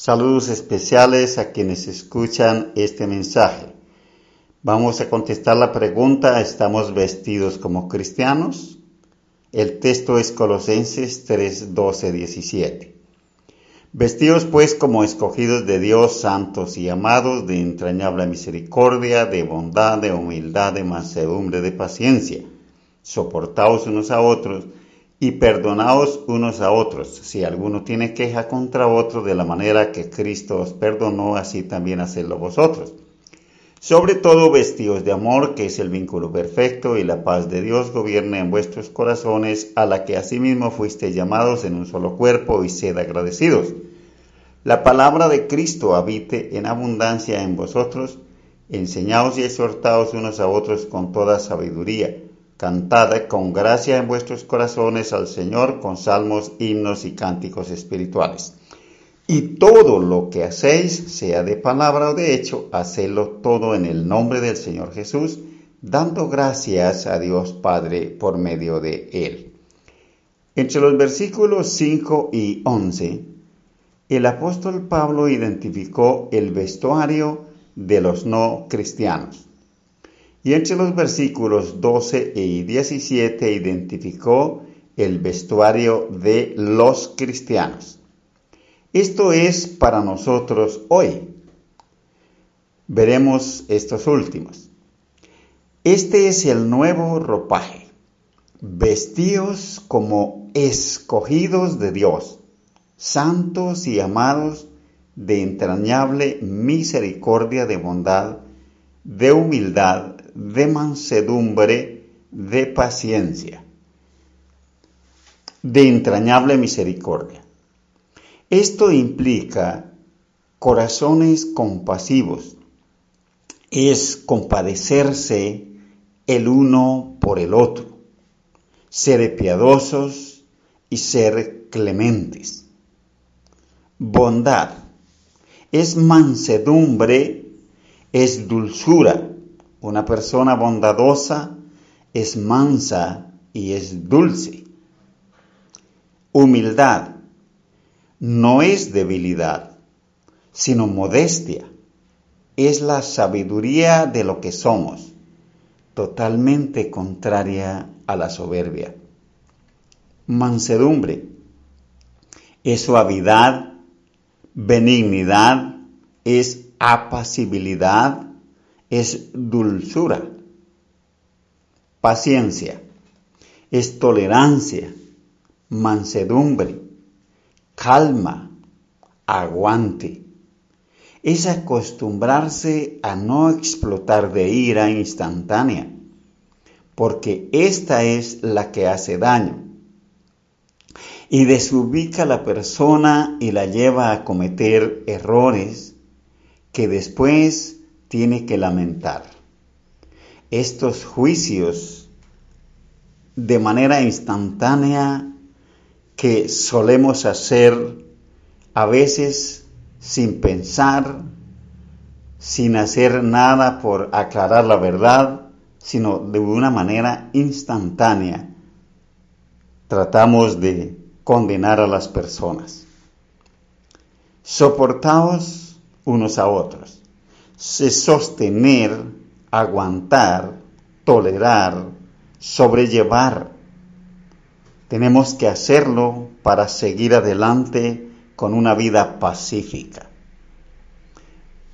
Saludos especiales a quienes escuchan este mensaje. Vamos a contestar la pregunta, ¿estamos vestidos como cristianos? El texto es Colosenses 3, 12, 17. Vestidos pues como escogidos de Dios, santos y amados, de entrañable misericordia, de bondad, de humildad, de mansedumbre, de paciencia. Soportaos unos a otros y perdonaos unos a otros. Si alguno tiene queja contra otro, de la manera que Cristo os perdonó, así también hacedlo vosotros. Sobre todo vestidos de amor, que es el vínculo perfecto, y la paz de Dios gobierne en vuestros corazones, a la que asimismo fuisteis llamados en un solo cuerpo, y sed agradecidos. La palabra de Cristo habite en abundancia en vosotros, enseñaos y exhortaos unos a otros con toda sabiduría Cantad con gracia en vuestros corazones al Señor con salmos, himnos y cánticos espirituales. Y todo lo que hacéis, sea de palabra o de hecho, hacedlo todo en el nombre del Señor Jesús, dando gracias a Dios Padre por medio de Él. Entre los versículos 5 y 11, el apóstol Pablo identificó el vestuario de los no cristianos. Y entre los versículos 12 y 17 identificó el vestuario de los cristianos. Esto es para nosotros hoy. Veremos estos últimos. Este es el nuevo ropaje, vestidos como escogidos de Dios, santos y amados de entrañable misericordia de bondad, de humildad, de mansedumbre, de paciencia, de entrañable misericordia. Esto implica corazones compasivos, es compadecerse el uno por el otro, ser piadosos y ser clementes. Bondad es mansedumbre, es dulzura, una persona bondadosa es mansa y es dulce. Humildad no es debilidad, sino modestia. Es la sabiduría de lo que somos, totalmente contraria a la soberbia. Mansedumbre es suavidad, benignidad, es apacibilidad, es dulzura. Paciencia es tolerancia, mansedumbre, calma, aguante. Es acostumbrarse a no explotar de ira instantánea, porque esta es la que hace daño y desubica a la persona y la lleva a cometer errores que después tiene que lamentar. Estos juicios de manera instantánea que solemos hacer a veces sin pensar, sin hacer nada por aclarar la verdad, sino de una manera instantánea. Tratamos de condenar a las personas. Soportaos unos a otros se sostener, aguantar, tolerar, sobrellevar. Tenemos que hacerlo para seguir adelante con una vida pacífica.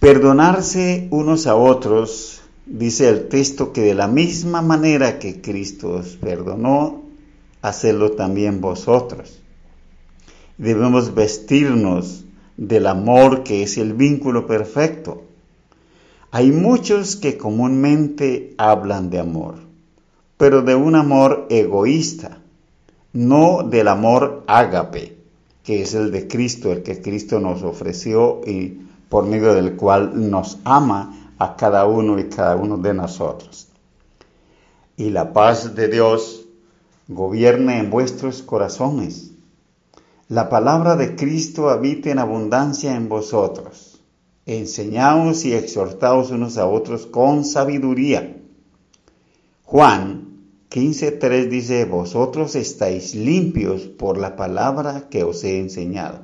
Perdonarse unos a otros, dice el texto, que de la misma manera que Cristo os perdonó, hacedlo también vosotros. Debemos vestirnos del amor que es el vínculo perfecto hay muchos que comúnmente hablan de amor, pero de un amor egoísta, no del amor ágape, que es el de Cristo, el que Cristo nos ofreció y por medio del cual nos ama a cada uno y cada uno de nosotros. Y la paz de Dios gobierne en vuestros corazones. La palabra de Cristo habite en abundancia en vosotros. Enseñaos y exhortaos unos a otros con sabiduría. Juan 15.3 dice, vosotros estáis limpios por la palabra que os he enseñado.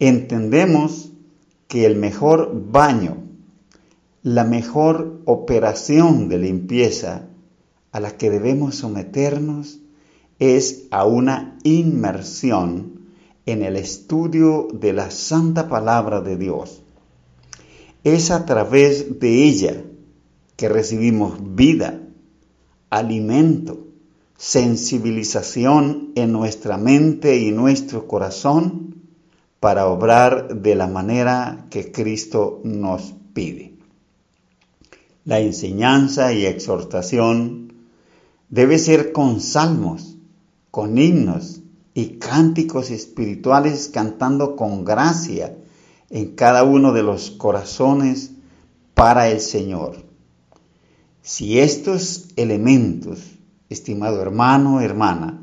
Entendemos que el mejor baño, la mejor operación de limpieza a la que debemos someternos es a una inmersión en el estudio de la santa palabra de Dios. Es a través de ella que recibimos vida, alimento, sensibilización en nuestra mente y nuestro corazón para obrar de la manera que Cristo nos pide. La enseñanza y exhortación debe ser con salmos, con himnos y cánticos espirituales cantando con gracia en cada uno de los corazones para el Señor. Si estos elementos, estimado hermano, hermana,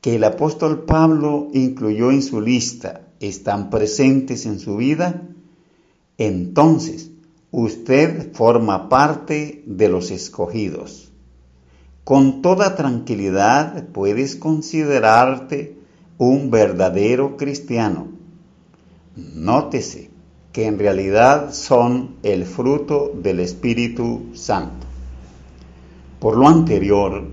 que el apóstol Pablo incluyó en su lista, están presentes en su vida, entonces usted forma parte de los escogidos. Con toda tranquilidad puedes considerarte un verdadero cristiano. Nótese que en realidad son el fruto del Espíritu Santo. Por lo anterior,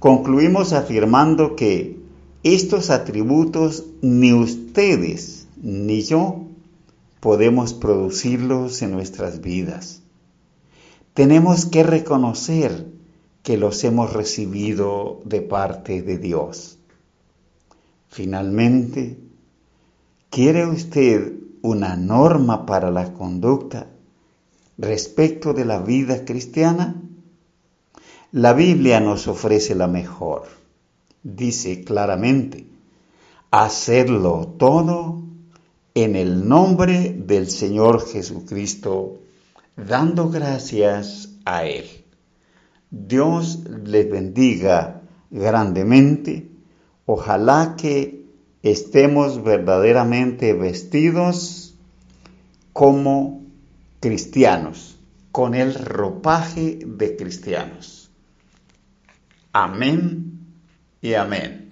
concluimos afirmando que estos atributos ni ustedes ni yo podemos producirlos en nuestras vidas. Tenemos que reconocer que los hemos recibido de parte de Dios. Finalmente, ¿quiere usted una norma para la conducta respecto de la vida cristiana? La Biblia nos ofrece la mejor. Dice claramente, hacerlo todo en el nombre del Señor Jesucristo, dando gracias a Él. Dios les bendiga grandemente. Ojalá que estemos verdaderamente vestidos como cristianos, con el ropaje de cristianos. Amén y amén.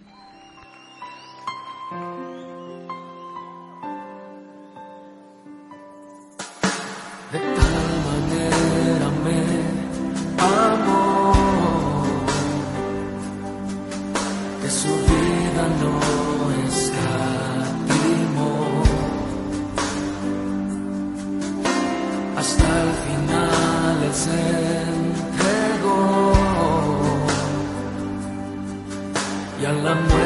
Y a la muerte